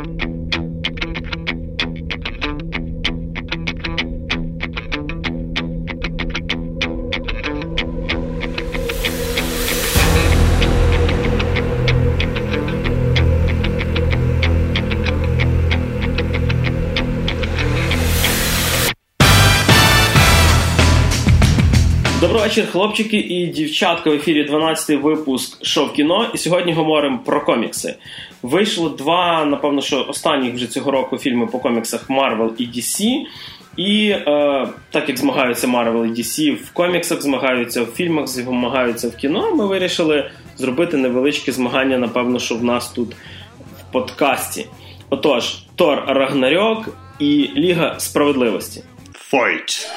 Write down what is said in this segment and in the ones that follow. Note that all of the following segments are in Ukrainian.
Добрий вечір, хлопчики і дівчатка в ефірі 12-й випуск шоу кіно. І сьогодні говоримо про комікси. Вийшло два, напевно, що останніх вже цього року фільми по коміксах Marvel і DC. І е, так як змагаються Marvel і DC в коміксах, змагаються в фільмах, змагаються в кіно. Ми вирішили зробити невеличке змагання, напевно, що в нас тут в подкасті. Отож, Тор Рагнарьок і Ліга Справедливості. Fight!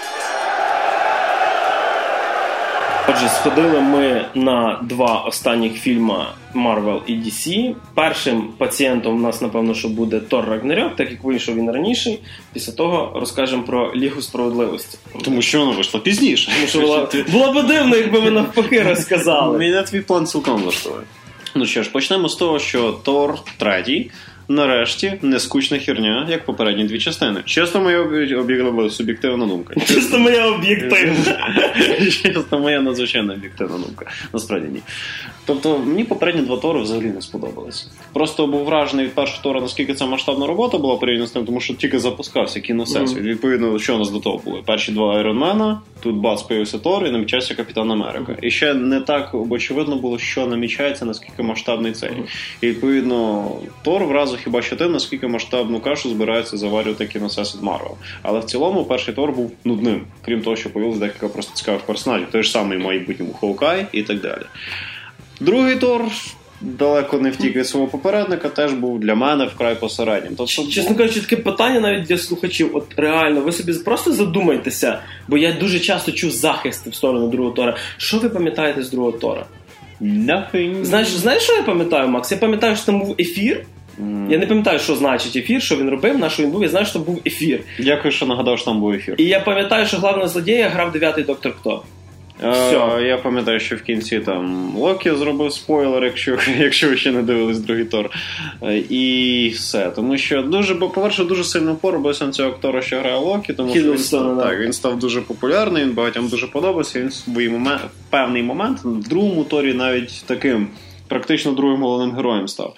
Отже, сходили ми на два останніх фільми Marvel і DC. Першим пацієнтом у нас, напевно, що буде Тор Рагнарьок, так як вийшов він раніше. Після того розкажемо про Лігу справедливості. Тому що воно вийшло пізніше. Тому що було, було б дивно, якби ви навпаки розказали. Мене твій план цілком влаштовує. Ну що ж, почнемо з того, що Тор третій. Нарешті не скучна херня, як попередні дві частини. Чесно, моя об'єктивна суб'єктивна думка. Чисто моя об'єктивна. Чесно, моя надзвичайно об'єктивна думка. Насправді ні. Тобто, мені попередні два Тори взагалі не сподобались. Просто був вражений від першого Тора, наскільки це масштабна робота була порівняно з тим, тому що тільки запускався кіновсесвіт. Mm. Відповідно, що у нас до того були? Перші два Айронмена, тут бац появився Тор і намічався Капітан Америка. І ще не так очевидно було, що намічається, наскільки масштабний цей. І відповідно, Тор вразив хіба що тим, наскільки масштабну кашу збирається заварювати кіновсесвіт від Марвел. Але в цілому перший Тор був нудним, крім того, що появилось декілька просто цікавих персонажів. Той ж самий майбутній Хоукай і так далі. Другий Тор. Далеко не втік від свого попередника, теж був для мене вкрай посереднім. Тобто, чесно кажучи, таке питання навіть для слухачів. От реально, ви собі просто задумайтеся, бо я дуже часто чув захисти в сторону другого Тора. Що ви пам'ятаєте з другого Тора? Nothing. Знаєш, знаєш, що я пам'ятаю, Макс? Я пам'ятаю, що там був ефір. Mm. Я не пам'ятаю, що значить ефір, що він робив, на що він був. Я знаю, що там був ефір. Дякую, що нагадав, що там був ефір. І я пам'ятаю, що главного злодія грав дев'ятий доктор Хто. Все. Я пам'ятаю, що в кінці там Локі зробив спойлер, якщо якщо ви ще не дивились другий Тор. І все. Тому що дуже, бо, по-перше, дуже сильно поробився на цього актора, що грає Локі, тому що він став, так, він став дуже популярний, він багатьом дуже подобався. Він в свій момент, певний момент в другому торі навіть таким практично другим головним героєм став.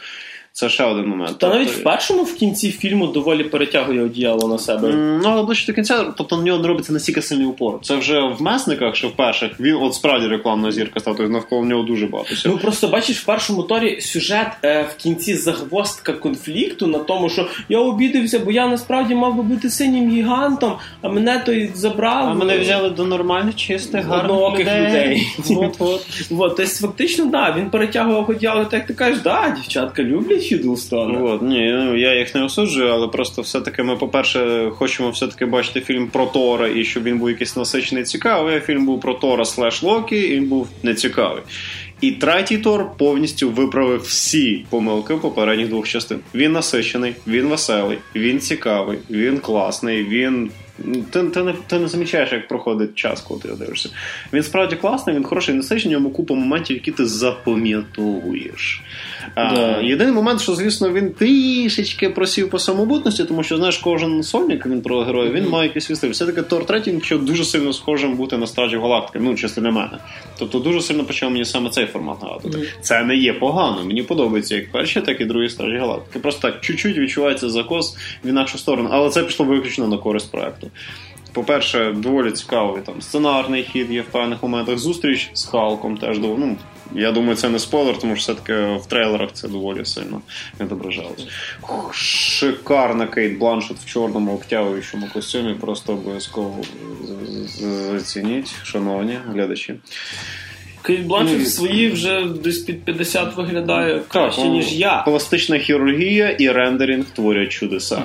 Це ще один момент. Та навіть тобто... в першому в кінці фільму доволі перетягує одіяло на себе. Ну, але ближче до кінця, тобто на нього не робиться настільки сильний упор. Це вже в месниках, що в перших він от справді рекламна зірка став, тобто навколо нього дуже багато. Ну просто бачиш, в першому торі сюжет е, в кінці загвоздка конфлікту на тому, що я обідався, бо я насправді мав би бути синім гігантом, а мене той забрав. А мене взяли до нормальних, чистих, гарних людей. людей. От, от. От, тобто, фактично, да, він перетягував одіяло, так ти кажеш, да, дівчатка люблять. Хідлстона. От, ні, я їх не осуджую, але просто все-таки ми, по-перше, хочемо все-таки бачити фільм про Тора і щоб він був якийсь насичений цікавий. а Фільм був про Тора слеш Локі, і він був нецікавий. І третій Тор повністю виправив всі помилки попередніх двох частин. Він насичений, він веселий, він цікавий, він класний, він. Ти ти, не ти не замічаєш, як проходить час, коли ти дивишся. Він справді класний, він хороший, насичений, в ньому купа моментів, які ти запам'ятовуєш. Да. Єдиний момент, що, звісно, він трішечки просів по самобутності, тому що, знаєш, кожен сольник він про героя, він mm-hmm. має якийсь свій стиль. Все-таки Тор третій почав дуже сильно схожим бути на стражі галактики, ну, чисто для мене. Тобто дуже сильно почав мені саме цей формат нагадувати. Mm-hmm. Це не є погано. Мені подобається як перші, так і другі стражі галактики. Просто так чуть-чуть відчувається закос в інакшу сторону, але це пішло виключно на користь проекту. По-перше, доволі цікавий там сценарний хід є в певних моментах. Зустріч з Халком теж ну, я думаю, це не спойлер, тому що все-таки в трейлерах це доволі сильно відображалось. Шикарна Кейт Бланшет в чорному обтягуючому костюмі. Просто обов'язково зацініть, шановні глядачі. Кейт Бланшет в свої вже десь під 50 виглядає краще, так, ніж я. Пластична хірургія і рендеринг творять чудеса.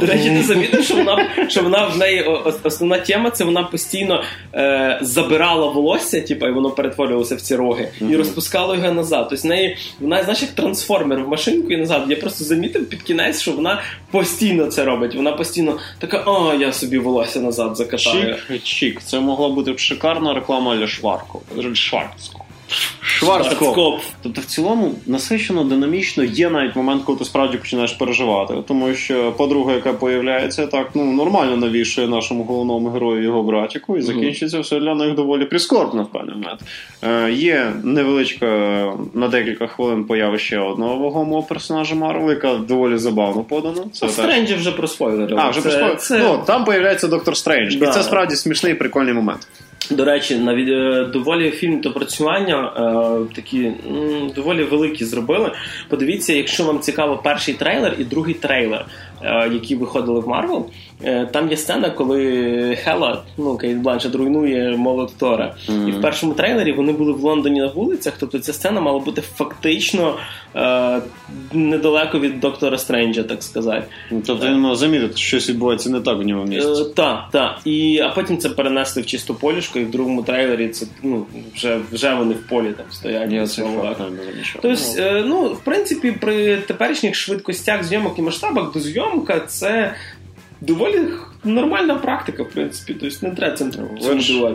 До речі, ти замітив, що вона що вона в неї основна тема це вона постійно е, забирала волосся, типу, і воно перетворювалося в ці роги, mm-hmm. і розпускала його назад. Тобто в неї вона знаєш, як трансформер в машинку і назад. Я просто замітив під кінець, що вона постійно це робить. Вона постійно така, о, я собі волосся назад закатаю. Чік, чік. Це могла бути шикарна реклама для Шварку. Шварцку. Шварцкоп. Тобто, в цілому насичено, динамічно є навіть момент, коли ти справді починаєш переживати. Тому що подруга, яка появляється, так ну нормально навішує нашому головному герою його братіку, і закінчиться все для них доволі прискорбно в певний момент. Е, Є невеличка на декілька хвилин появи ще одного вагомого персонажа Марвел, яка доволі забавно подана. Це Стрендж... і вже про спойлери. А, вже про спойлери. Це... Ну, там появляється доктор Стрендж. Да. І це справді смішний прикольний момент. До речі, навіть доволі фільм допрацювання е, такі доволі великі зробили. Подивіться, якщо вам цікаво перший трейлер і другий трейлер, які виходили в Марвел. Е, там є сцена, коли Хела, ну Кейт Бланшет, руйнує молот Тора. Mm-hmm. І в першому трейлері вони були в Лондоні на вулицях. Тобто ця сцена мала бути фактично е, недалеко від доктора Стренджа, так сказати. Тобто він мав замітити, що щось відбувається не так у нього місці. Е, так, так. І а потім це перенесли в чисту полюшку, і в другому трейлері це ну вже вже вони в полі там стоять. Я це Тобто, е, ну в принципі, при теперішніх швидкостях зйомок і масштабах дозйомка це доволі нормальна практика, в принципі. Тобто не треба цим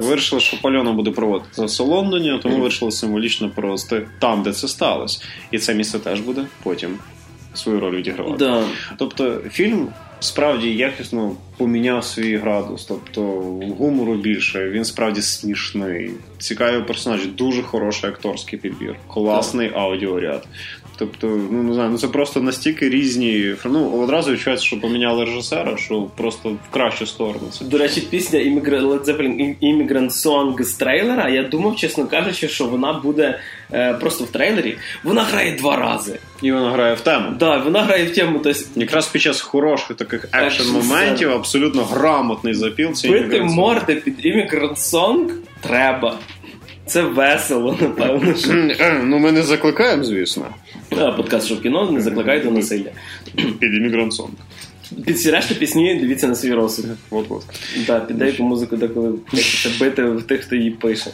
Вирішили, що Пальона буде проводитися в Лондоні, тому mm-hmm. вирішили символічно провести там, де це сталося. І це місце теж буде потім свою роль відігравати. Да. Тобто фільм. Справді якісно поміняв свій градус, тобто гумору більше, він справді смішний, цікавий персонаж, дуже хороший акторський підбір, класний аудіоряд. Тобто, ну не знаю, ну це просто настільки різні. Ну одразу відчувається, що поміняли режисера, що просто в кращу сторону. Це до речі, пісня Immigrant Song з трейлера. Я думав, чесно кажучи, що вона буде е, просто в трейлері. Вона грає два рази. І вона грає в тему. Так, да, вона грає в тему. Тобто... Якраз під час хороших таких екшн моментів абсолютно грамотний запил. Бити морди під Immigrant Song треба. Це весело, напевно. що... Ну, ми не закликаємо, звісно. А, подкаст «В кіно» не закликає до насилля. Під Immigrant Song. Під всі решта пісні дивіться на свій розсуд. От-от. Так, під деяку музику, деколи бити в тих, хто її пише.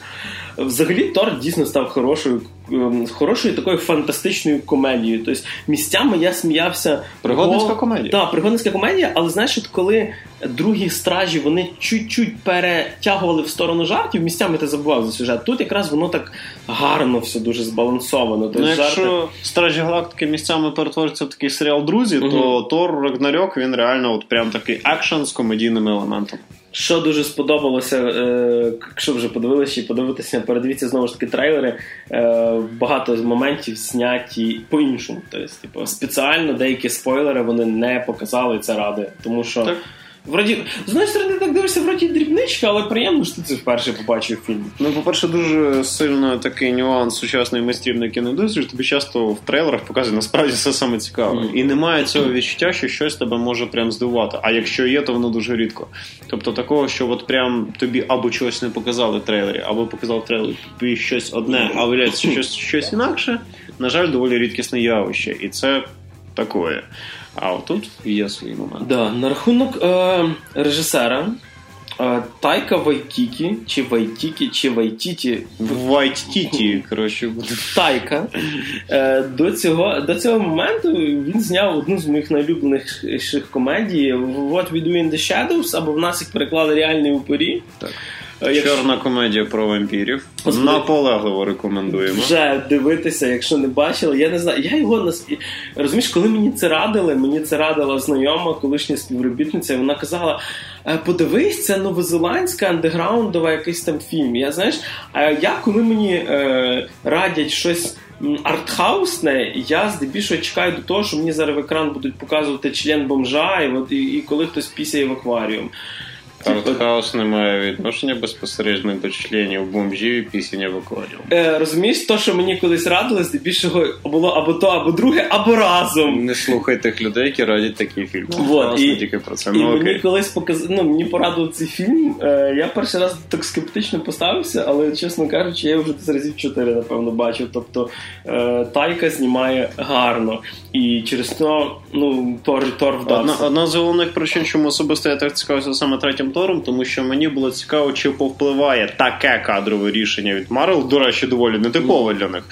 Взагалі, Тор дійсно став хорошою ем, хорошою такою фантастичною комедією. Тобто місцями я сміявся. Пригодницька комедія. Так, пригодницька комедія, але знаєш, от коли другі стражі вони чуть-чуть перетягували в сторону жартів, місцями ти забував за сюжет. Тут якраз воно так гарно все дуже збалансовано. Тобто, ну, Якщо жарти... стражі галактики місцями перетворюються в такий серіал Друзі, угу. то Тор Рагнарьок він реально от прям такий екшен з комедійними елементами. Що дуже сподобалося, е, якщо вже подивилися і подивитися, передивіться знову ж таки трейлери. Е, багато моментів зняті по-іншому. Тобто, типу, спеціально деякі спойлери вони не показали це ради, тому що. Так. Вроді, з однієї сторони, так дивишся, вроді дрібничка, але приємно, що ти це вперше побачив фільм. Ну, по-перше, дуже сильно такий нюанс сучасної майстрівної кіноіндустрії, тобі часто в трейлерах показує насправді все саме цікаве. Mm. І немає цього відчуття, що щось тебе може прям здивувати. А якщо є, то воно дуже рідко. Тобто такого, що от прям тобі або чогось не показали в трейлері, або показали в трейлері тобі щось одне, а виявляється щось, щось інакше, на жаль, доволі рідкісне явище. І це такое. А тут є свій момент. Да, На рахунок е, режисера. Е, Тайка Вайтіті, чи Вайтікі, чи Вайтіті. Вайтіті, коротше. Тайка. Е, до цього до цього моменту він зняв одну з моїх найулюбленіших комедій What We Do in the Shadows, або в нас їх переклали реальні упирі. Так. Якщо... Чорна комедія про вампірів. Наполегливо рекомендуємо. Вже дивитися, якщо не бачили. Я не знаю. Я його нас розумієш, коли мені це радили, мені це радила знайома, колишня співробітниця. Вона казала: «Е, подивись, це новозеландська андеграундова якийсь там фільм. Я знаєш, а я коли мені е, радять щось. Артхаусне, я здебільшого чекаю до того, що мені зараз в екран будуть показувати член бомжа, і от і, і коли хтось пісяє в акваріум. Артхаус не має відношення безпосередньо до членів бомжів і пісень в акваріум. Е, Розумієш, то, що мені колись радили, здебільшого було або то, або друге, або разом. Не слухай тих людей, які радять такий фільм. Вот, і, тільки про це. І ну, мені колись показ... ну, мені порадив цей фільм. Е, Я перший раз так скептично поставився, але, чесно кажучи, я вже десь разів чотири, напевно, бачив. Тобто е, Тайка знімає гарно. І через то ну, Тор, Тор вдався. Одна, одна з головних причин, чому особисто я так цікавився саме третім Тором, тому що мені було цікаво, чи повпливає таке кадрове рішення від Марвел, до речі, доволі нетипове для них.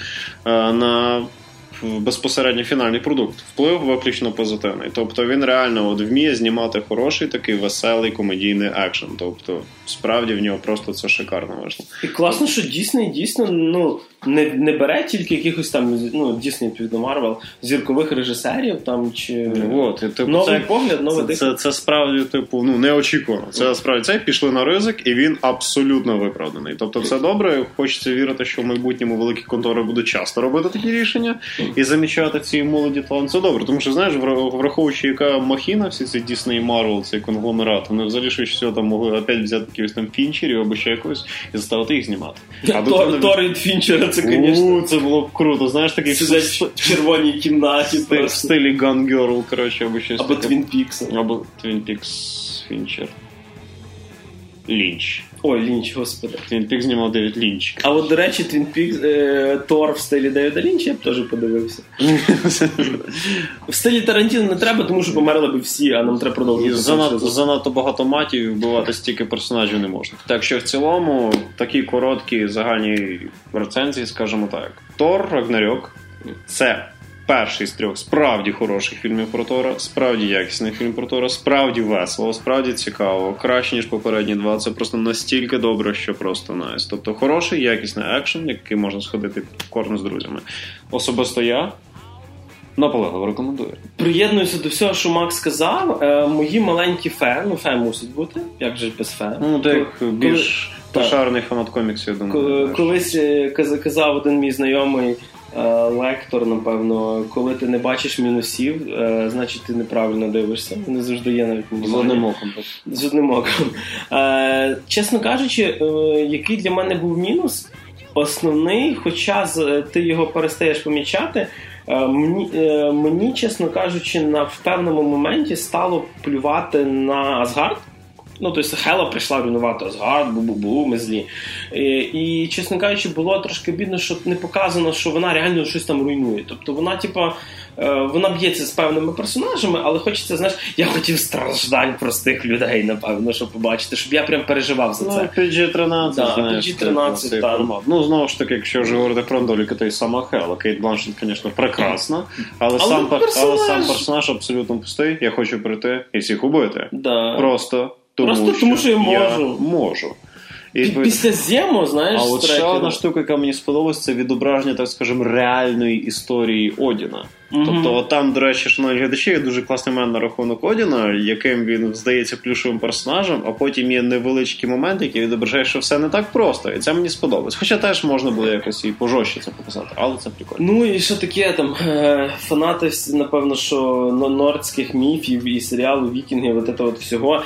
Е, на безпосередньо фінальний продукт. Вплив виключно позитивний. Тобто він реально от вміє знімати хороший, такий веселий комедійний екшен. Тобто, справді в нього просто це шикарно вийшло. І класно, що дійсно дійсно ну не не бере тільки якихось там ну, Дійсно, відповідно Марвел, зіркових режисерів там чи ну, от, типу, новий це, погляд, новий це, це, це справді, типу, ну неочікувано. Це справді це пішли на ризик, і він абсолютно виправданий. Тобто, це добре. Хочеться вірити, що в майбутньому великі контори будуть часто робити такі рішення і замічати ці молоді таланти. Це добре, тому що знаєш, враховуючи, яка махіна, всі ці Disney і Marvel, цей конгломерат, вони взагалі щось все там могли опять взяти якихось там фінчерів або ще якось і заставити їх знімати. А Тор Фінчера, це, звісно. Це було б круто. Знаєш, такий в червоній кімнаті. В стилі Gun Girl, коротше, або щось. Або Twin Peaks. Або Twin Peaks Фінчер. Лінч. Ой, Лінч, господи. Твін Пік знімав Девід Лінч. А от, до речі, Твін Пік е, Тор в стилі Девіда Лінча я б теж подивився. в стилі Тарантіно не треба, тому що померли б всі, а нам треба продовжувати. Занадто, занадто багато матів і вбивати стільки персонажів не можна. Так що в цілому такі короткі загальні рецензії, скажімо так. Тор Рагнарьок це перший з трьох справді хороших фільмів про Тора, справді якісний фільм про Тора, справді весело, справді цікаво, краще ніж попередні два. Це просто настільки добре, що просто найс. Тобто хороший, якісний екшен, який можна сходити в корну з друзями. Особисто я. Наполегливо рекомендую. Приєднуюся до всього, що Макс сказав. Е, мої маленькі фен, ну фен мусить бути, як же без фен. Ну, ти як більш пошарений фанат коміксів, я думаю. Колись е, казав один мій знайомий. Е, лектор, напевно, коли ти не бачиш мінусів, е, значить ти неправильно дивишся. Вони завжди є навіть мінімальні. З одним оком. З одним оком. Е, чесно кажучи, який для мене був мінус, основний, хоча ти його перестаєш помічати. Мені, мені, чесно кажучи, на в певному моменті стало плювати на Асгард. Ну, тобто Хела прийшла руйнувати Асгард, бу-бу-бу, ми злі. І, чесно кажучи, було трошки бідно, що не показано, що вона реально щось там руйнує. Тобто вона, типа, е, вона б'ється з певними персонажами, але хочеться, знаєш, я хотів страждань простих людей, напевно, щоб побачити, щоб я прям переживав за це. Ну, PG-13, да, PG-13, так. Ну, знову ж таки, якщо вже говорити про Андоліка, то й сама Хела. Кейт Бланшет, звісно, прекрасна, але, але, сам, персонаж... але сам персонаж абсолютно пустий. Я хочу прийти і всіх убити. Да. Просто. Тому Просто що тому, що я можу. Я можу. І, Після зиму, знаєш, а от ще одна штука, яка мені сподобалась, це відображення, так скажемо, реальної історії Одіна. Mm-hmm. Тобто, от там, до речі, шановні глядачі, є дуже класний момент на рахунок Одіна, яким він здається плюшовим персонажем, а потім є невеличкі моменти, які відображають, що все не так просто. І це мені сподобалось. Хоча теж можна було якось і пожорстче це показати, але це прикольно. Ну і що таке там е, фанати, напевно, що нордських міфів і серіалу Вікінгів, от от всього.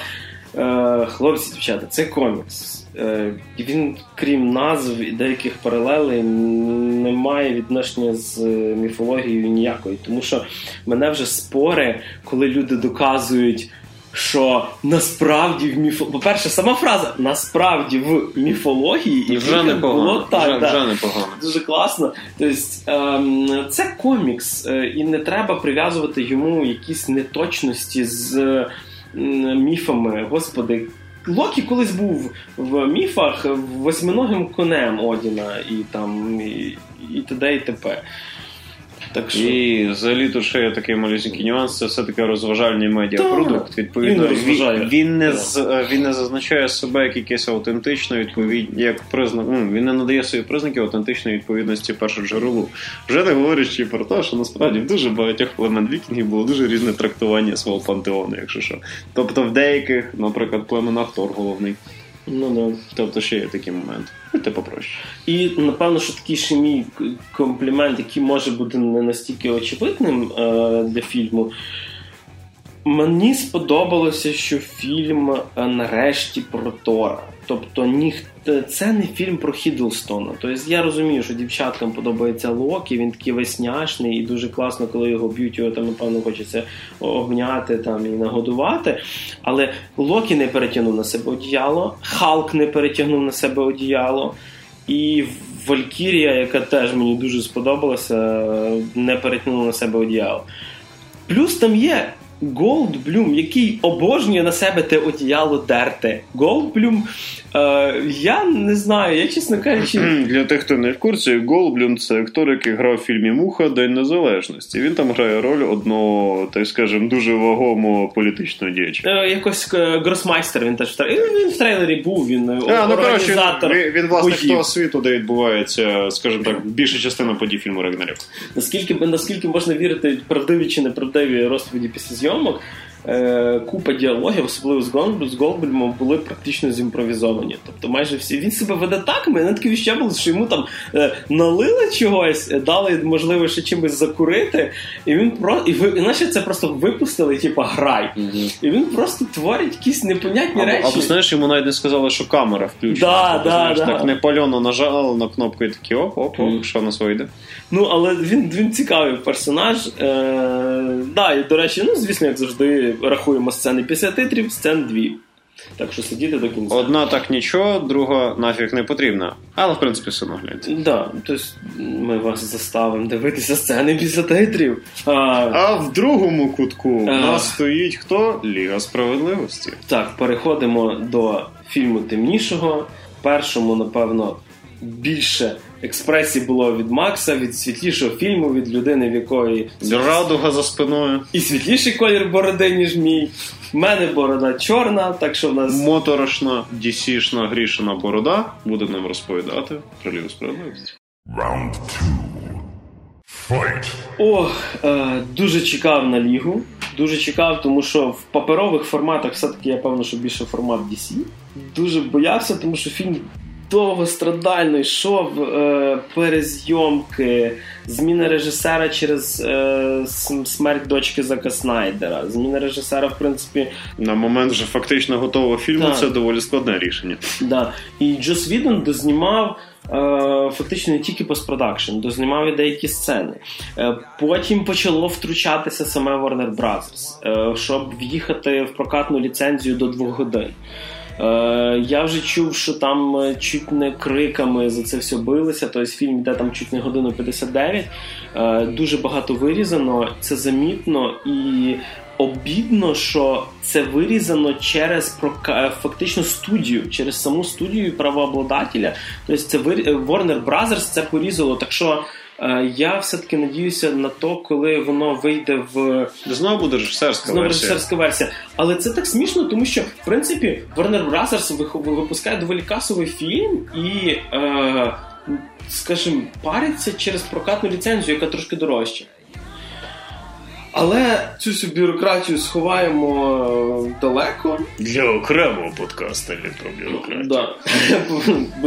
Е, хлопці, дівчата, це комікс. Е, він, крім назв і деяких паралелей, не має відношення з міфологією ніякої. Тому що мене вже спори, коли люди доказують. Що насправді в міфо... По-перше, сама фраза насправді в міфології і вже непогано. так, вже, вже непогано. Дуже класно. Тобто, ем, це комікс, е, і не треба прив'язувати йому якісь неточності з міфами. Господи, Локі колись був в міфах восьминогим конем Одіна і там і, і т.д. і т.п. Так що... І взагалі тут ще є такий малюсенький нюанс, це все-таки розважальний медіапродукт. Відповідно, він, він не з, він не зазначає себе як якесь аутентичне відповідь, як признак. Ну, він не надає свої признаки аутентичної відповідності першоджерелу. Вже не говорячи про те, що насправді в дуже багатьох племен вікінгів було дуже різне трактування свого пантеону, якщо що. Тобто в деяких, наприклад, племенах Тор головний. Ну да. Тобто ще є такий момент. Будьте попроще. І напевно, що такий ще мій комплімент, який може бути не настільки очевидним е, для фільму. Мені сподобалося, що фільм е, нарешті про Тора. Тобто ніхто це не фільм про Хідлстона. Тобто я розумію, що дівчаткам подобається Локі, він такий весняшний і дуже класно, коли його б'ють, його там, напевно, хочеться обняти там і нагодувати. Але Локі не перетягнув на себе одіяло, Халк не перетягнув на себе одіяло. І Валькірія, яка теж мені дуже сподобалася, не перетягнула на себе одіяло. Плюс там є Голдблюм, який обожнює на себе те одіяло дерте. Голдблюм, е, я не знаю, я чесно кажучи. Для тих, хто не в курсі, Голблюм це актор, який грав в фільмі Муха День Незалежності. Він там грає роль одного, так скажемо, дуже вагомого політичного діяча. Е, якось е, Грандмайстер він теж в трейлері. Він в трейлері був, він е, А, ну організатор. він, він власник боїв. того світу, де відбувається, скажімо так, більша частина подій фільму Рагнарок. Наскільки, наскільки можна вірити правдиві чи неправдиві розповіді після зйомок, е, купа діалогів, особливо з Голдблюм, з Голдблюмом, були практично зімпровізовані. Тобто майже всі. Він себе веде так, в мене таке було, що йому там е, налили чогось, е, дали, можливо, ще чимось закурити, і він про і ви, іначе це просто випустили, типа грай. І він просто творить якісь непонятні Або, речі. або знаєш, йому навіть не сказали, що камера включена. Да, Тобто, да, знаєш, да. Так непальоно нажали на кнопку і такі оп, оп, оп, що в нас вийде. Ну, але він, він цікавий персонаж. Е, да, і до речі, ну, звісно, як завжди, рахуємо сцени після титрів, сцен дві. Так що сидіти до кінця. Одна так нічого, друга нафіг не потрібна. Але в принципі все одно гляньте. Да, тобто ми вас заставимо дивитися сцени після титрів. А, А в другому кутку у А. нас стоїть хто? Ліга справедливості. так, переходимо до фільму темнішого. Першому, напевно, більше експресії було від Макса, від світлішого фільму, від людини, в якої Радуга за спиною. і світліший колір бороди, ніж мій. В мене борода чорна, так що в нас. Моторошна, дісішна, грішина борода буде нам розповідати про Лігу справедливості. Round two. Fight. О, е, дуже чекав на лігу. Дуже чекав, тому що в паперових форматах все-таки я певно, що більше формат DC. Дуже боявся, тому що фільм довгострадально йшов е, перезйомки, зміна режисера через е, смерть дочки Зака Снайдера. Зміна режисера, в принципі, На момент вже фактично готового фільму Так. це доволі складне рішення. Да. І Джос Відон дознімав е, фактично не тільки постпродакшн, дознімав і деякі сцени. Е, потім почало втручатися саме Warner Brothers, е, щоб в'їхати в прокатну ліцензію до двох годин. Е, я вже чув, що там е, чуть не криками за це все билися. Тобто фільм йде там чуть не годину 59. Е, дуже багато вирізано, це замітно і обідно, що це вирізано через прока- фактично студію, через саму студію правообладателя. Тобто це вир... Warner Brothers це порізало. Так що е, я все-таки надіюся на то, коли воно вийде в Знову буде режисерська Знову версія. режисерська версія. Але це так смішно, тому що в принципі Warner Brothers випускає доволі касовий фільм і, е, скажімо, париться через прокатну ліцензію, яка трошки дорожча. Але цю всю бюрократію сховаємо е, далеко. Для окремого подкасту не про бюрократію. Да.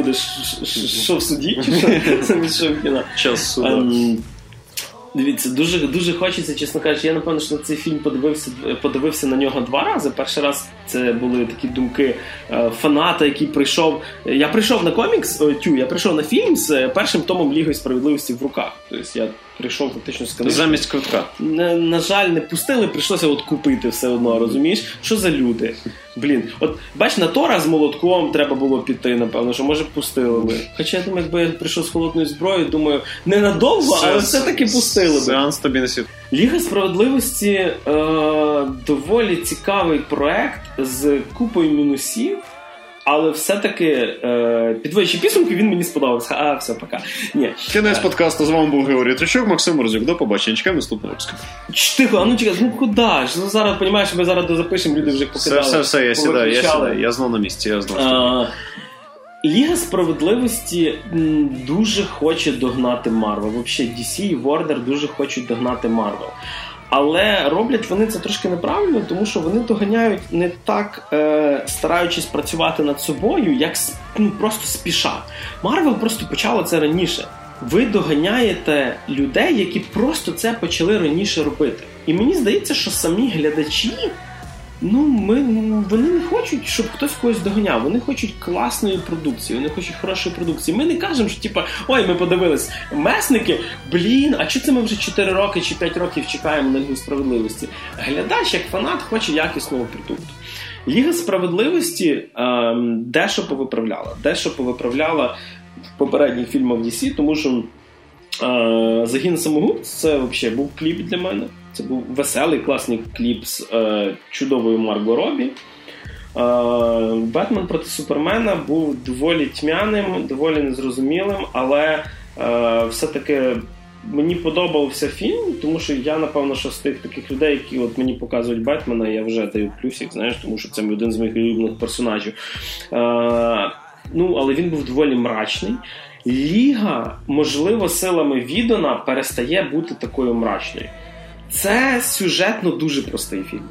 Ш- що в суді, замість кіно. Час суда. Ем, Дивіться, дуже дуже хочеться, чесно кажучи, я напевно, що на цей фільм подивився подивився на нього два рази. Перший раз це були такі думки е, фаната, який прийшов. Я прийшов на комікс, тю, я прийшов на фільм з е, першим томом Ліги справедливості в руках. Тобто я прийшов фактично з книжкою. Замість квитка. Не, на жаль, не пустили, прийшлося от купити все одно, розумієш? Що за люди? Блін, от бач, на Тора з молотком треба було піти, напевно, що може пустили би. Хоча я думаю, якби я прийшов з холодною зброєю, думаю, ненадовго, але все-таки пустили би. Сеанс тобі не. Ліга справедливості е, доволі цікавий проект з купою мінусів. Але все-таки е, підводячи підсумки, він мені сподобався. А, все, пока. Ні. Кінець подкасту. З вами був Георгій Тричок, Максим Морзюк. До побачення. Чекаємо наступного випуску. Тихо, а ну чекай, ну куди ж? Ну зараз розумієш, ми зараз дозапишемо, люди вже Все, покидали. все, все, я сідаю, я сідаю. Я знов на місці, я знов. Ліга справедливості дуже хоче догнати Марвел. Взагалі, DC і Warner дуже хочуть догнати Марвел. Але роблять вони це трошки неправильно, тому що вони доганяють не так, е, стараючись працювати над собою, як ну, просто спіша. Марвел просто почала це раніше. Ви доганяєте людей, які просто це почали раніше робити. І мені здається, що самі глядачі Ну, ми, вони не хочуть, щоб хтось когось доганяв. Вони хочуть класної продукції, вони хочуть хорошої продукції. Ми не кажемо, що типа, ой, ми подивились месники, блін, а чи це ми вже 4 роки чи 5 років чекаємо на Лігу справедливості? Глядач, як фанат, хоче якісного продукту. Ліга справедливості ем, дещо повиправляла. Дещо повиправляла в попередніх фільмах DC, тому що е, загін самогуб це взагалі був кліп для мене. Це був веселий, класний кліп з е, чудовою Марго Робі. Е, Бетмен проти Супермена був доволі тьмяним, доволі незрозумілим, але е, все-таки мені подобався фільм, тому що я, напевно, що з тих таких людей, які от мені показують Бетмена, я вже даю плюсик, знаєш, тому що це один з моїх улюблених персонажів. Е, ну, але він був доволі мрачний. Ліга, можливо, силами Відона перестає бути такою мрачною. Це сюжетно дуже простий фільм.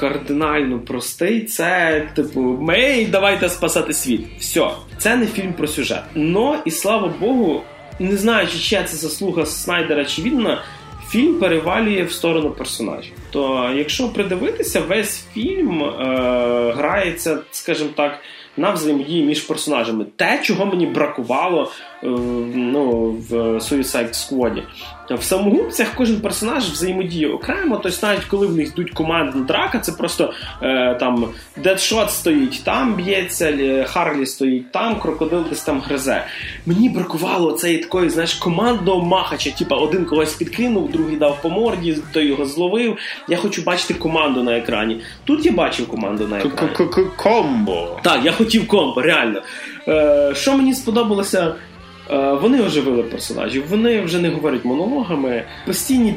Кардинально простий. Це, типу, мей, давайте спасати світ. Все, це не фільм про сюжет. Но і слава Богу, не знаю, чи чия це заслуга Снайдера чи Відона, фільм перевалює в сторону персонажів. То, якщо придивитися, весь фільм е- грається, скажімо так на взаємодії між персонажами. Те, чого мені бракувало е, ну, в Suicide Squad. В самогубцях кожен персонаж взаємодіє окремо, тобто навіть коли в них йдуть командна драка, це просто е, там Дедшот стоїть там, б'ється, Харлі стоїть там, крокодил десь там гризе. Мені бракувало цієї такої, знаєш, командного махача, типа один когось підкинув, другий дав по морді, той його зловив. Я хочу бачити команду на екрані. Тут я бачив команду на екрані. Комбо. Так, я хотів комбо, реально. Е, Що мені сподобалося? Е, Вони оживили персонажів, вони вже не говорять монологами. Постійні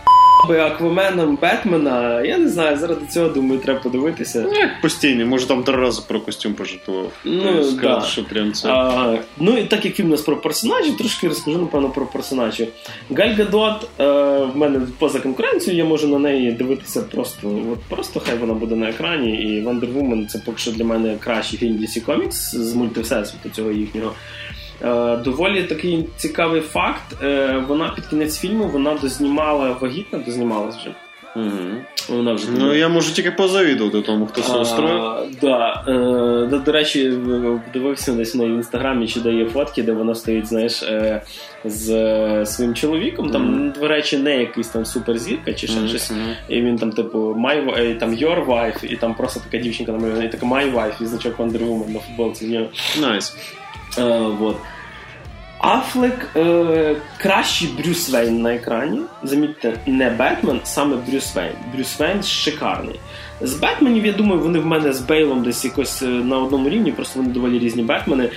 Акваменом Бетмена. Я не знаю, заради цього думаю, треба подивитися. Ну, як постійний, може там три рази про костюм пожартував. Ну, Сказати, да. що прям це. А, ну і так як фільм у нас про персонажів, трошки розкажу, напевно, про персонажів. Галь Гадот е, в мене поза конкуренцією, я можу на неї дивитися просто. От просто хай вона буде на екрані. І Wonder Woman це поки що для мене кращий фільм DC Comics з мультивсесвіту цього їхнього. Е, доволі такий цікавий факт. Е, вона під кінець фільму вона дознімала вагітна, дознімалась вже. Угу. Вона вже Ну я можу тільки позавідувати тому, хто це устроїв. да. Е, до, до речі, дивився десь на інстаграмі, чи дає фотки, де вона стоїть, знаєш, е, з е, своїм чоловіком. Там, до речі, не якийсь там суперзірка чи ще щось. І він там, типу, my, там your wife, і там просто така дівчинка намальована, і така my wife, і значок Wonder Woman на футболці. Nice. Е, вот. Афлек е, кращий Брюс Вейн на екрані. Замітьте, не Бетмен, саме Брюс Вейн. Брюс Вейн шикарний. З Бетменів, я думаю, вони в мене з Бейлом десь якось е, на одному рівні, просто вони доволі різні Бетмени.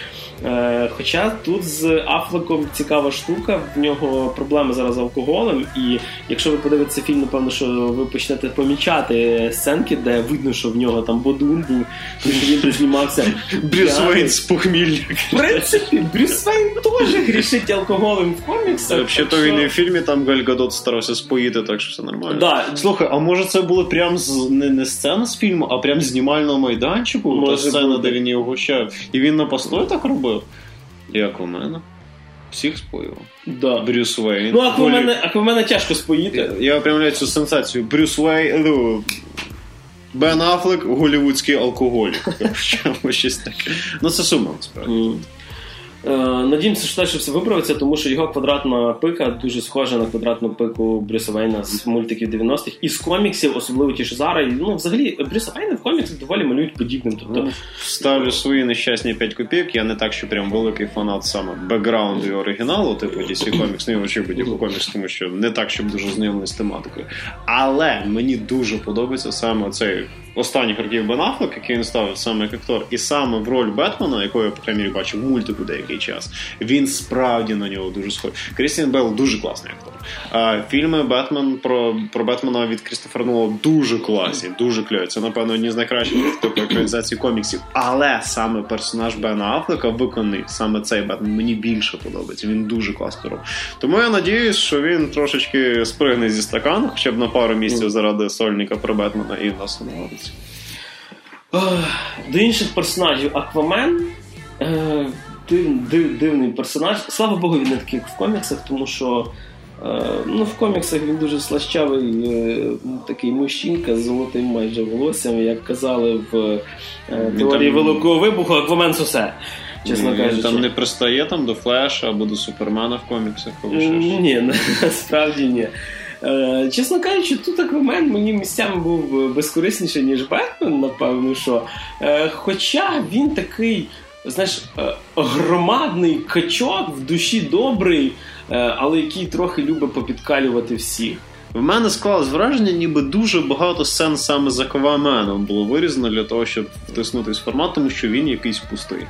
Е, хоча тут з Афлеком цікава штука, в нього проблеми зараз з алкоголем, і якщо ви подивитеся фільм, напевно, що ви почнете помічати сценки, де видно, що в нього там бодун був, він знімався. Брюс. Вейн з похмілля. В принципі, Брюс Вейн теж грішить алкоголем в коміксах. Взагалі, то він і в фільмі там Галь Гадот старався споїти, так що все нормально. Да. Слухай, а може це було прям з не, не сцена з фільму, а прям знімального майданчику? Може Та сцена, бути. де він його гощав. І він на постой так робив? Як у мене? Всіх споював. Да. Брюс Вейн. Ну, а в мене, тяжко споїти. Я, я уявляю цю сенсацію. Брюс Вейн. Ну, Бен Афлек, голівудський алкоголік. Щось таке. Ну, це сумно, насправді. Е, Надіємося, що теж все виправиться, тому що його квадратна пика дуже схожа на квадратну пику Брюса Вейна з мультиків 90-х і з коміксів, особливо ті, що зараз. Ну, взагалі, Брюса Вейна в коміксах доволі малюють подібним. Тобто, Ну, Ставлю свої нещасні 5 копійок. Я не так, що прям великий фанат саме бекграунду і оригіналу, типу DC Comics, не очі будь-яку комікс, тому що не так, щоб дуже знайомий з тематикою. Але мені дуже подобається саме цей останніх років Бен Аффлек, який він ставив саме як актор, і саме в роль Бетмена, яку я по крайній мірі бачив в мультику деякий час, він справді на нього дуже схожий. Крістіан Белл дуже класний актор. Фільми Бетмен про, про Бетмена від Крістофера Нолана дуже класні, дуже кльові. Це, напевно, одні з найкращих типу, екранізацій коміксів. Але саме персонаж Бена Аффлека виконаний, саме цей Бетмен, мені більше подобається. Він дуже класно робить. Тому я надіюсь, що він трошечки спригне зі стакану, хоча б на пару місяців заради сольника про Бетмена і в нас До інших персонажів Аквамен. Е, див, див, дивний персонаж. Слава Богу, він не такий, як в коміксах, тому що е, ну, в коміксах він дуже слащавий, е, такий мужчинка з золотим майже волоссям, як казали в е, теорії там- Великого вибуху, Аквамен сосе. Чесно Він кажучи. там не пристає там до Флеша або до Супермена в коміксах. Ні, насправді ні. Е, Чесно кажучи, тут Аквамен мені місцями був безкорисніший, ніж Бетмен, напевно, що. Е, Хоча він такий, знаєш, е, громадний качок, в душі добрий, е, але який трохи любить попідкалювати всіх. В мене склалось враження, ніби дуже багато сцен саме з Акваменом було вирізано для того, щоб втиснутись в формат, тому що він якийсь пустий.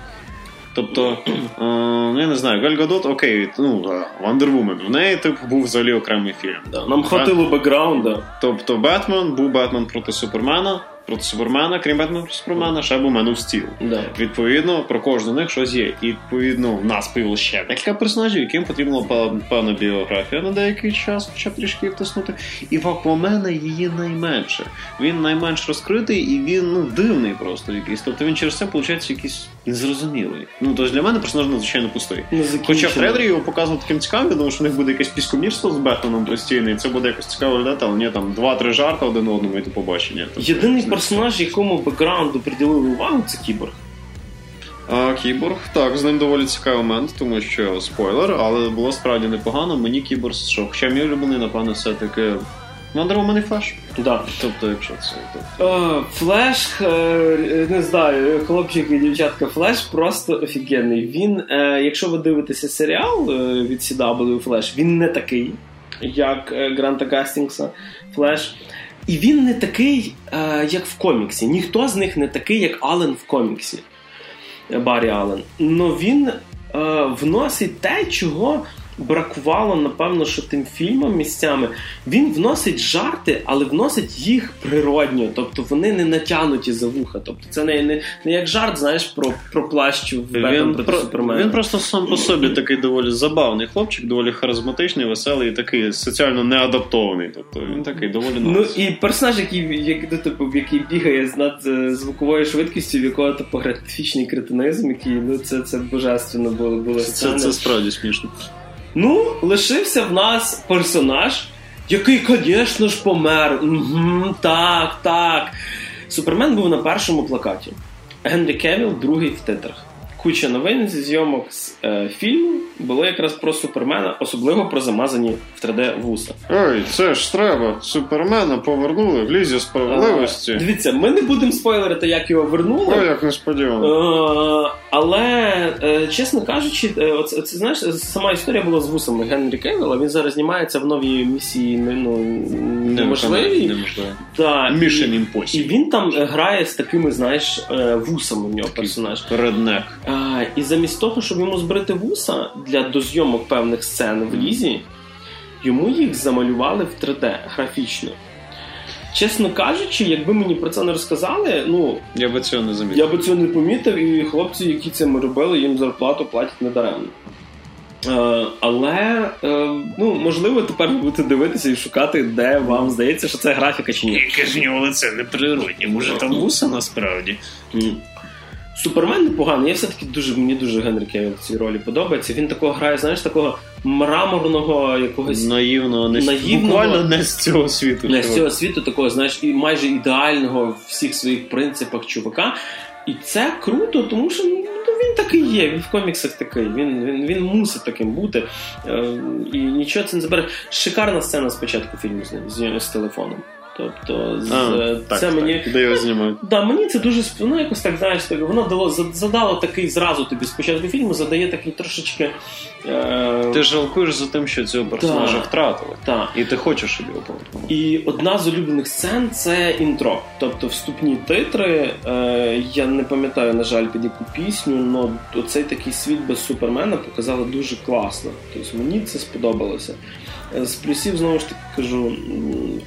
Тобто, е, ну, я не знаю, Галь Гадот, окей, ну, Вандервумен. В неї типу, був взагалі окремий фільм. Да, нам хватило бекграунда. Тобто Бетмен був Бетмен проти Супермена, проти Супермена, крім Бетмена проти Супермена, ще був Man of Steel. Да. Відповідно, про кожну з них щось є. І відповідно, в нас появилося ще декілька персонажів, яким потрібна певна біографія на деякий час, хоча б трішки втиснути. І в Аквамена її найменше. Він найменш розкритий і він ну, дивний просто якийсь. Тобто він через це виходить якийсь незрозумілий. Ну тож для мене персонаж надзвичайно пустий. Хоча в трейлері його показував таким цікавим, я думаю, що в них буде якесь піскомірство з Бетменом постійно, і це буде якось цікаво глядати, але ні, там два-три жарти один одному і до побачення. Тобто, Єдиний персонаж, якому бекграунду приділили увагу, це кіборг. А Кіборг, так, з ним доволі цікавий момент, тому що спойлер, але було справді непогано. Мені Кіборг що, хоча мій улюблений, напевно, все-таки Wonder Woman і Флеш. Да. Тобто, якщо це. То... Е, Флеш, е, не знаю, хлопчик і дівчатка, Флеш просто офігенний. Він, е, якщо ви дивитеся серіал е, від CW Флеш, він не такий, як Гранта Гастінгса Флеш. І він не такий, е, як в коміксі. Ніхто з них не такий, як Ален в коміксі. Барі Аллен. Но він е, вносить те, чого бракувало, напевно, що тим фільмам місцями. Він вносить жарти, але вносить їх природньо. Тобто вони не натягнуті за вуха. Тобто це не, не, не як жарт, знаєш, про, про плащ в проти про... Супермена. він просто сам по собі такий доволі забавний хлопчик, доволі харизматичний, веселий і такий соціально неадаптований. Тобто він такий доволі Ну і персонаж, який, як, ну, типу, який бігає з над е, звуковою швидкістю, в якого типу, графічний кретинизм, який ну це, це божественно було, було Це, це справді смішно. Ну, лишився в нас персонаж, який, звісно ж, помер. Угу, так, так. Супермен був на першому плакаті. Генрі Кевіл другий в титрах. Куча новин зі зйомок з е, фільму було якраз про Супермена, особливо про замазані в 3D вуса. Ой, це ж треба. Супермена повернули в лізі справедливості. Е, Дивіться, ми не будемо спойлерити, як його вернули. Ой, як несподівано. Е, але, е, чесно кажучи, е, оце, оце, знаєш, сама історія була з вусами Генрі Кевіла. Він зараз знімається в новій місії ну, неможливій. Неможливо. Да, Mission і, Impossible. і він там е, грає з такими, знаєш, е, вусами в нього персонаж. Реднек. А, і замість того, щоб йому збрити вуса для дозйомок певних сцен в лізі, йому їх замалювали в 3D графічно. Чесно кажучи, якби мені про це не розказали, ну Я би цього не замітив. я би цього не помітив, і хлопці, які це робили, їм зарплату платять недаремно. Е, але е, ну, можливо, тепер ви будете дивитися і шукати, де вам здається, що це графіка чи ні. Яке ж нього лице неприродні, може там вуса насправді. Супермен непоганий. Я все-таки дуже мені дуже Генрі Кевіл в цій ролі подобається. Він такого грає, знаєш, такого мраморного якогось Наївного, не Наївного. буквально не з цього світу. не з цього світу, такого, знаєш, і майже ідеального в всіх своїх принципах чувака. І це круто, тому що ну, він такий є, він в коміксах такий, він, він, він мусить таким бути. Е, і нічого це не забере. Шикарна сцена спочатку фільму з ним, з, з телефоном. Тобто, з, А, так, це так. мені. Де його знімають? Да, мені це дуже ну, якось так, знаєш, так, воно дало, за- задало такий зразу тобі спочатку фільму, задає такий трошечки. Е, Ти жалкуєш за тим, що цього персонажа Так. втратили. та. І ти хочеш, щоб його повернули. І одна з улюблених сцен це інтро. Тобто вступні титри. Е, я не пам'ятаю, на жаль, під яку пісню, але оцей такий світ без супермена показали дуже класно. Тобто мені це сподобалося. Е, З плюсів, знову ж таки кажу,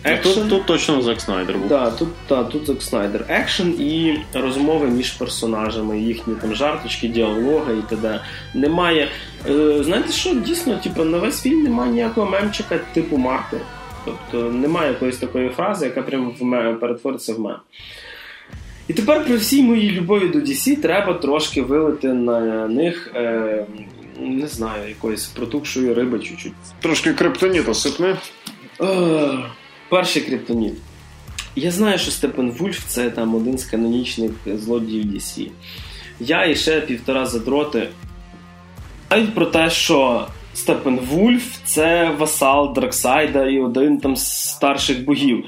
екшен. Тут, тут точно Зак Снайдер був. Да, тут, та, тут Зак Снайдер. Екшен і розмови між персонажами, їхні там жарточки, діалоги і т.д. Немає. Е, знаєте що, дійсно, типу, на весь фільм немає ніякого мемчика типу Марти. Тобто немає якоїсь такої фрази, яка прямо в мем, перетвориться в мем. І тепер при всій моїй любові до DC треба трошки вилити на них, е, не знаю, якоїсь протухшої риби чуть-чуть. Трошки криптоніта сипни. Е, Перший криптоніт. Я знаю, що Степен Вульф це там один з канонічних злодіїв DC. Я і ще півтора задроти. Знають про те, що Степен Вульф це васал Драксайда і один там з старших богів.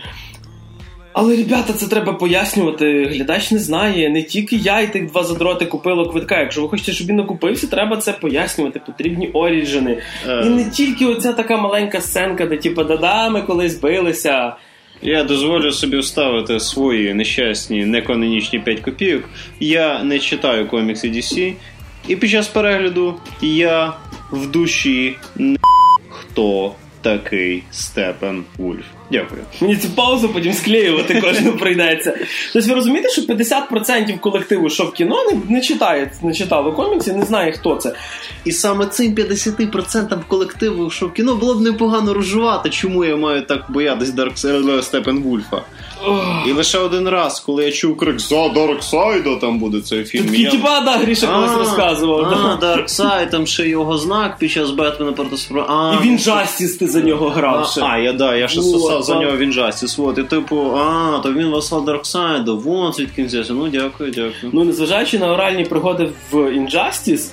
Але, ребята, це треба пояснювати. Глядач не знає. Не тільки я і тих два задроти купило квитка. Якщо ви хочете, щоб він окупився, треба це пояснювати. Потрібні оріджини. Е. І не тільки оця така маленька сценка, де типу, да-да, ми колись билися. Я дозволю собі вставити свої нещасні неканонічні 5 копійок. Я не читаю комікси DC, і під час перегляду я в душі не хто такий Степпенвульф. Дякую. Мені цю паузу потім склеювати кожну прийдеться. Тобто ви розумієте, що 50% колективу, що в кіно, не, не читає, не читало коміксів, не знає, хто це. І саме цим 50% колективу, що в кіно було б непогано розжувати, чому я маю так боятись Дарк Степпенвульфа. І лише один раз, коли я чув крик за Дарксайда, там буде цей фільм. Я- типа, да, Гріша колись розказував. А, да. Дарксайд, там ще його знак під час Бетмена проти Супе... А, І він Justice ти за нього грав. А, ще. а, я да, я ще сосав за нього він Justice. Вот, і типу, а, то він васал Дарксайда, вон звідки взявся. Ну дякую, дякую. Ну, незважаючи на оральні пригоди в Injustice,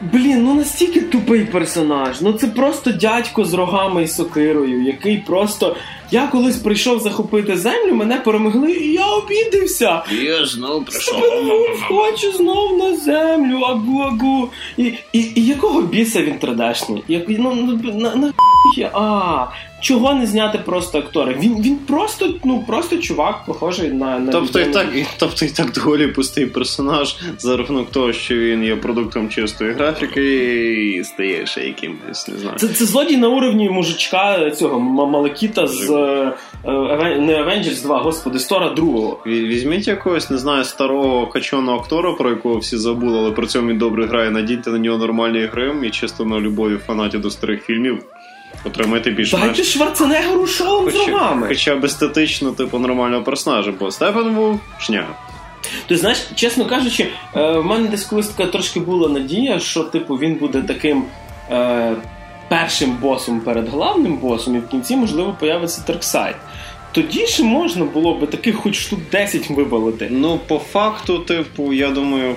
блін, ну настільки тупий персонаж. Ну це просто дядько з рогами і сокирою, який просто. Я колись прийшов захопити землю, мене перемогли, і я обідався. Я знов Степенвулф Хочу знов на землю, агу агу. І, і, і якого біса він 3D-шний? Як, ну, на, на, на є? А, чого не зняти просто актора? Він, він просто, ну, просто чувак, похожий на, на Тобто і, так, і, тобто і так доволі пустий персонаж за рахунок того, що він є продуктом чистої графіки і стає ще якимось, не знаю. Це, це злодій на уровні мужичка цього Малакіта з е, не Avengers 2, господи, Стора другого. Візьміть якогось, не знаю, старого качаного актора, про якого всі забули, але при цьому він добре грає, надійте на нього нормальний грим і чисто на любові фанатів до старих фільмів. Отримайте більш Дайте Шварценеггеру шоу з рогами. Хоча б естетично, типу, нормального персонажа, бо Степпен був шняга. Ти знаєш, чесно кажучи, е, в мене десь колись така трошки була надія, що типу він буде таким е, першим босом перед главним босом, і в кінці, можливо, появиться Дарксайд. Тоді ще можна було би таких хоч штук 10 вивалити. Ну, по факту, типу, я думаю,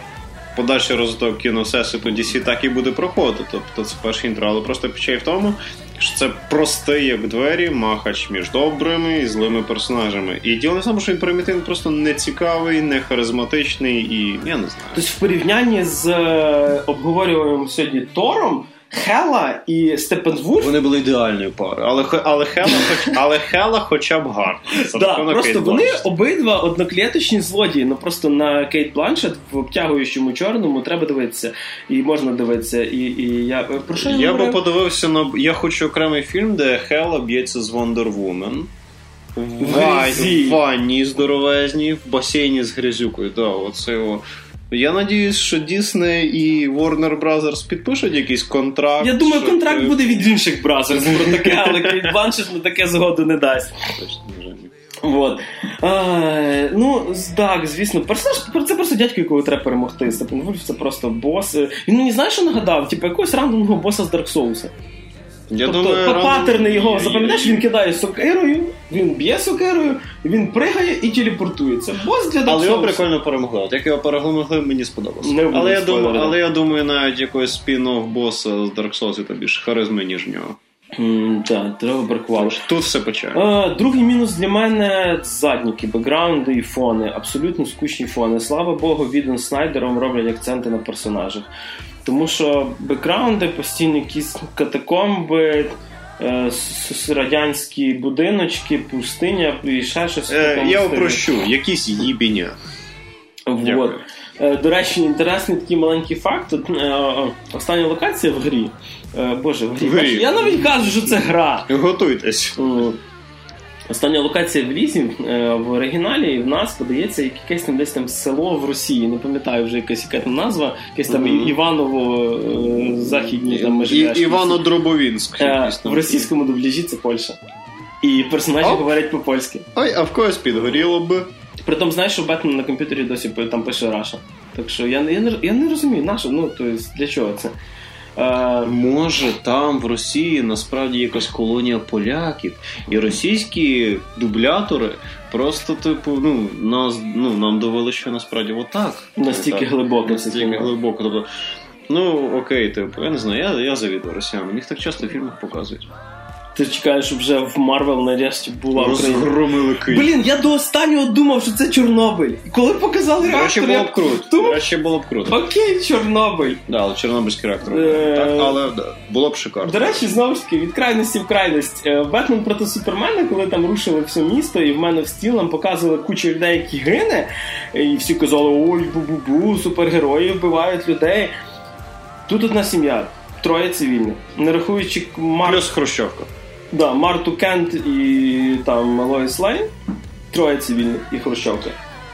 подальший розвиток кіносеситу DC так і буде проходити. Тобто це перший інтро, але просто печаль в тому, що це простий, як двері, махач між добрими і злими персонажами. І діло не тому, що він примітивний, просто не цікавий, не харизматичний і я не знаю. Тобто, в порівнянні з е, обговорюваним сьогодні Тором, Хела і Степпенвульф Вони були ідеальною парою, але але Хела, хоч але Хела хоча б гарна. Да, просто Кейт вони обидва одноклеточні злодії. Ну просто на Кейт Бланшет в обтягуючому чорному треба дивитися. І можна дивитися. І, і я про що я, Я би подивився на. Я хочу окремий фільм, де Хела б'ється з Wonder Woman. В, В в ванні здоровезній, в басейні з грязюкою. Да, оце його. Я надіюсь, що Disney і Warner Brothers підпишуть якийсь контракт. Я думаю, щоб, контракт е, буде від інших Brothers про таке, але Кейт Бланшет на таке згоду не дасть. Вот. А, ну, так, звісно, персонаж це просто дядько, якого треба перемогти. Степпенвульф це просто бос. Він мені знаєш, що нагадав? Типу якогось рандомного боса з Dark Souls. Я тобто, думаю, по паттерни його запам'ятаєш, він кидає сокирою, він б'є сокирою, він пригає і телепортується. Бос для Але його прикольно перемогли. От як його перемогли, мені сподобалося. Не але, я думаю, але я думаю, навіть якогось спін-офф боса з Dark Souls там більше харизми, ніж в нього. Так, треба бракувало. Тут все печально. Е, Другий мінус для мене задніки, бекграунди і фони. Абсолютно скучні фони. Слава Богу, Віден Снайдером роблять акценти на персонажах. Тому що бекграунди постійно якісь катакомби, е, радянські будиночки, пустиня і ще щось. Е, я опрощу, якісь їбіння. Вот. Е, До речі, інтересний такий маленький факт. Е, Остання локація в грі. Боже. В грі. Я навіть кажу, що це гра. Готуйтесь. Остання локація в Лізі е, в оригіналі і в нас подається як якесь там десь там село в Росії. Не пам'ятаю вже якась яка там назва, якесь там Мгм. Іваново е, західні там межі. Івано-Дробовінськ. Е, в російському дубляжі це Польща. І персонажі Оп. говорять по-польськи. Ой, а в когось підгоріло б. Притом, знаєш, що Бетмен на комп'ютері досі там пише Раша. Так що я, я, не, я не розумію, на що, ну, то есть, для чого це? Е, Може, там в Росії насправді якась колонія поляків, і російські дублятори просто, типу, ну, нас, ну, нам довели, що насправді отак. Настільки Так. глибоко Настільки кіно. глибоко. Тобто, ну, окей, типу, я не знаю, я, я завідую росіянам. Їх так часто в фільмах показують. Ти чекаєш, щоб вже в Марвел нарешті була Україна. Розгромили Київ. Блін, я до останнього думав, що це Чорнобиль. І коли показали речі, реактор, було б круто. Думав, речі, було б круто. окей, Чорнобиль. Да, але Чорнобильський реактор. Е, Так, але да, було б шикарно. До речі, знову ж таки, від крайності в крайність. Е, Бетмен проти Супермена, коли там рушили все місто, і в Men of Steel нам показували кучу людей, які гине, і всі казали, ой, бу-бу-бу, супергерої вбивають людей. Тут одна сім'я, троє цивільних, не рахуючи Мар... Плюс Хрущовка. Да, Марту Кент і там Лоїс Лейн, троє цивільних і Хрущовка.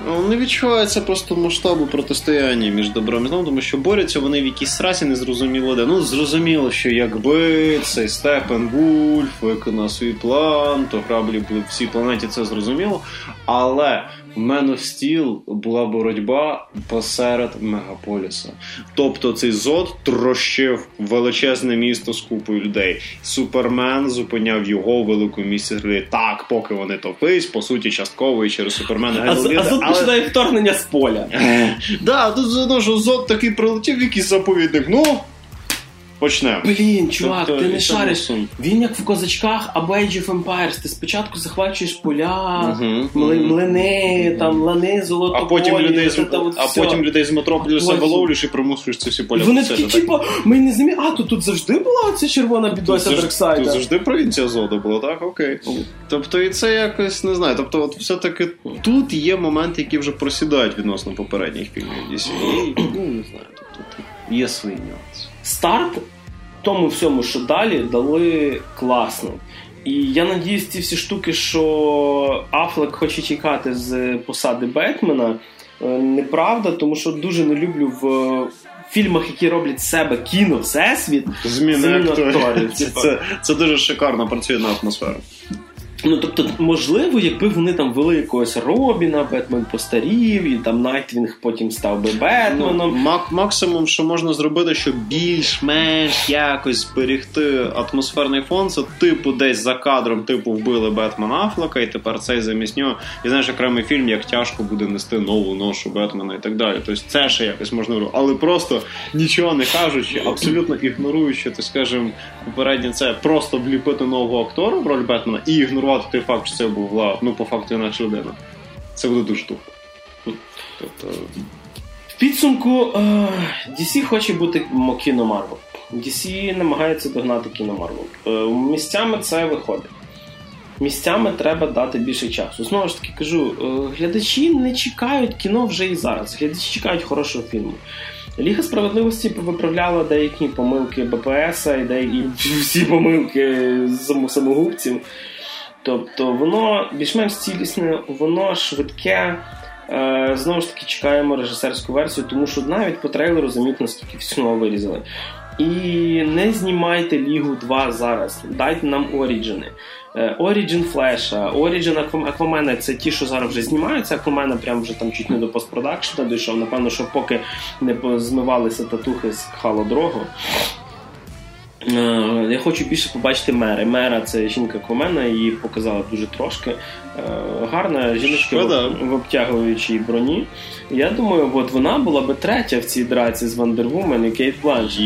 Ну, Не відчувається просто масштабу протистояння між добром і злом, тому що борються вони в якійсь расі незрозуміло де. Ну, зрозуміло, що якби цей Степен Вульф виконав свій план, то граблі були всій планеті, це зрозуміло. Але Man of Steel була боротьба посеред мегаполіса. Тобто цей зод трощив величезне місто з купою людей. Супермен зупиняв його в великому місці. Так, поки вони товпись, по суті, частково і через Супермена А, а тут але- починає вторгнення з поля. Да, тут заодно, що зод такий прилетів, якийсь заповідник. Ну, почнемо. Блін, чувак, Тобто, ти не шариш. сум. Він як в козачках або Age of Empires. Ти спочатку захвачуєш поля, мгм. млини, там лани, золото. А потім людей з а потім людей з метрополіса виловлюєш і примусуєш ці всі поля. Вони такі, типу, ми не знімі. А, то тут завжди була ця червона бідося завжди, тут завжди провінція зоду була, так? Окей. Тобто, і це якось не знаю. Тобто, от все-таки тут є моменти, які вже просідають відносно попередніх фільмів DC. Ну, не знаю, тобто є свої нюанси. Старт тому всьому, що далі, дали класно. І я надіюсь, ці всі штуки, що Афлек хоче чекати з посади Бетмена, е, неправда, тому що дуже не люблю в фільмах, які роблять себе кіно, всесвіт. Зміни Зміни акторів. акторів, Це, це, це дуже шикарно працює на атмосферу. Ну, тобто, можливо, якби вони там вели якогось Робіна, Бетмен постарів, і там Nightwing потім став би Ну, Бетменом. мак- максимум, що можна зробити, щоб більш-менш якось зберегти атмосферний фон, це типу десь за кадром, типу вбили Бетмена Афлека, і тепер цей замість нього. І знаєш, окремий фільм, як тяжко буде нести нову ношу Бетмена і так далі. Тобто це ще якось можна робити. Але просто нічого не кажучи, абсолютно ігноруючи, то скажімо, попереднє це просто вліпити нового актора в роль Бетмена і ігнорувати той факт, що це була ну по факту інакша людина. Це буде дуже тупо. Тобто. В підсумку е, DC хоче бути кіно Марвел. DC намагається догнати кіно Марвел. Е, Місцями це виходить. Місцями треба дати більше часу. Знову ж таки кажу, е, глядачі не чекають кіно вже і зараз. Глядачі чекають хорошого фільму. Ліга справедливості виправляла деякі помилки БПС і деякі всі помилки самогубців. Тобто воно більш-менш цілісне, воно швидке. Е, знову ж таки, чекаємо режисерську версію, тому що навіть по трейлеру замітно, скільки всього вирізали. І не знімайте Лігу 2 зараз. Дайте нам Оріджини. Оріджин Флеша, Оріджин Аквамена це ті, що зараз вже знімаються. Аквамена прям вже там чуть не до постпродакшена дійшов. Напевно, що поки не змивалися татухи з Хало Дрого. Е, Я хочу більше побачити мери. Мера це жінка Комена, її показали дуже трошки. Е, Гарна жіночка в, в обтягуючій броні. Я думаю, от вона була би третя в цій драці з Вандервумен і Кейт Бланш.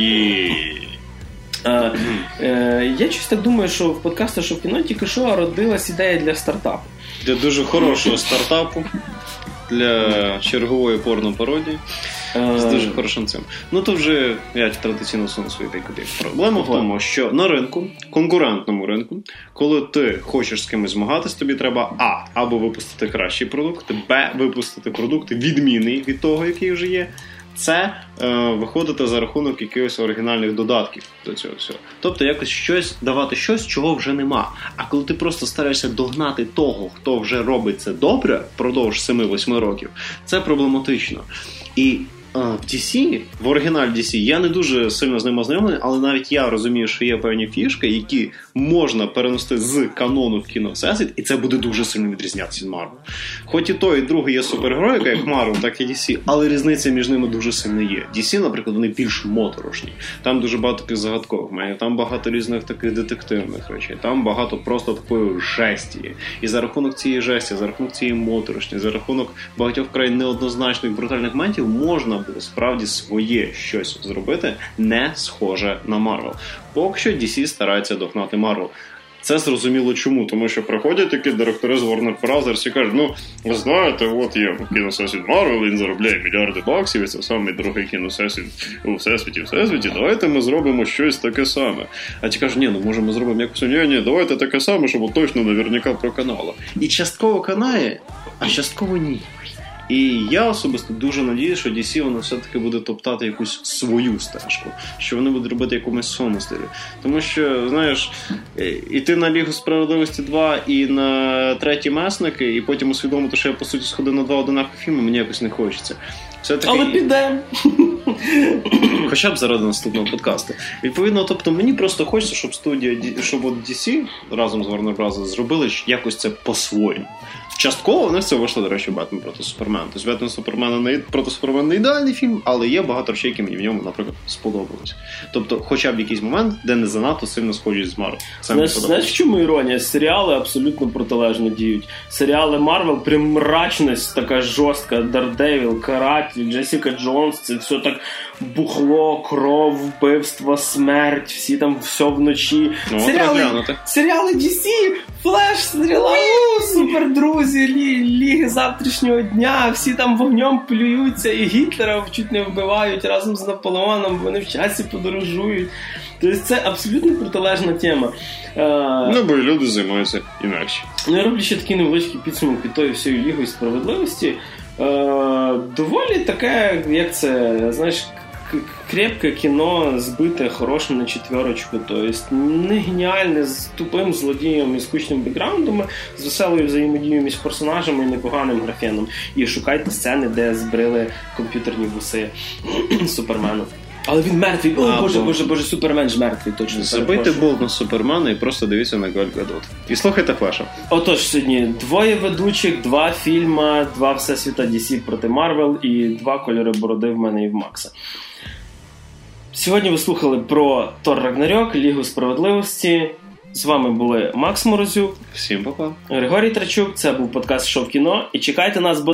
Е, я щось так думаю, що в подкасту, що в кіно тільки що родилась ідея для стартапу. для дуже хорошого стартапу, для чергової порно-пародії з Е, дуже хорошим цим. Ну то вже я традиційно суну свої куди. Проблема в тому, що на ринку, конкурентному ринку, коли ти хочеш з кимось змагатись, тобі треба А. Або випустити кращий продукт, Б. Випустити продукт відмінний від того, який вже є. Це е, виходити за рахунок якихось оригінальних додатків до цього всього. Тобто якось щось давати щось, чого вже нема. А коли ти просто стараєшся догнати того, хто вже робить це добре впродовж 7-8 років, це проблематично. І е, в DC, в оригіналі DC, я не дуже сильно з ним ознайомлений, але навіть я розумію, що є певні фішки, які можна перенести з канону в кіно всесвіт, і це буде дуже сильно відрізнятися від Марвел. Хоч і той, і другий є супергероїка, як Марвел, так і DC, але різниця між ними дуже сильно є. DC, наприклад, вони більш моторошні. Там дуже багато таких загадкових моментів, там багато різних таких детективних речей, там багато просто такої жесті. І за рахунок цієї жесті, за рахунок цієї моторошні, за рахунок багатьох вкрай неоднозначних брутальних моментів можна було справді своє щось зробити, не схоже на Марвел. Поки що DC старається догнати Марвел. Це зрозуміло чому, тому що приходять такі директори з Warner Brothers і кажуть, ну ви знаєте, от є кіносесвіт Марвел, він заробляє мільярди баксів, і це самий дорогий кіносесвіт у всесвіті, всесвіті. Давайте ми зробимо щось таке саме. А ті кажуть, ні, ну може ми зробимо якось ні, ні, давайте таке саме, щоб точно наверняка проканало. І частково канає, а частково ні. І я особисто дуже надіюся, що DC воно все-таки буде топтати якусь свою стежку, що вони будуть робити якомусь своєму стилі. Тому що, знаєш, е, іти на Лігу справедливості 2 і на треті месники, і потім усвідомити, що я по суті сходив на два одинакові фільми, мені якось не хочеться. Все-таки... Але піде. Хоча б заради наступного подкасту. Відповідно, тобто мені просто хочеться, щоб студія щоб от DC разом з Warner Bros. зробили якось це по-своєму. Частково в них це вийшло, до речі, Бетмен проти Супермена. Тобто Бетмен Супермена не проти Супермена не ідеальний фільм, але є багато речей, які мені в ньому, наприклад, сподобалось. Тобто, хоча б якийсь момент, де не занадто сильно схожі з Марвел. Знаєш, знаєш, в чому іронія? Серіали абсолютно протилежно діють. Серіали Марвел, прям мрачність така жорстка, Дардевіл, Каратель, Джесіка Джонс, це все так бухло, кров, вбивство, смерть, всі там все вночі. Ну, серіали, серіали DC, Флеш, Стріла, супердрузі, лі, ліги завтрашнього дня, всі там вогнем плюються, і Гітлера чуть не вбивають разом з Наполеоном, вони в часі подорожують. Тобто це абсолютно протилежна тема. Ну, бо люди займаються інакше. Ну, я роблю ще такий невеличкий підсумок під тою всією лігою справедливості. Доволі таке, як це, знаєш, крепке кіно збите хорошим на четверочку. То есть не геніальне з тупим злодієм і скучним бекграундом, з веселою взаємодією між персонажами і непоганим графеном. І шукайте сцени, де збрили комп'ютерні вуси Супермену. Але він мертвий. О, а, боже, боже, боже, супермен ж мертвий, точно. Забийте болт на супермена і просто дивіться на Галь Ґадот. І слухайте флеша. Отож, сьогодні двоє ведучих, два фільма, два всесвіта DC проти Марвел і два кольори бороди в мене і в Макса. Сьогодні ви слухали про Тор Рагнарок, Лігу справедливості. З вами були Макс Морозюк. Всім па-па. Григорій Трачук. Це був подкаст Шоу кіно. І чекайте нас, бо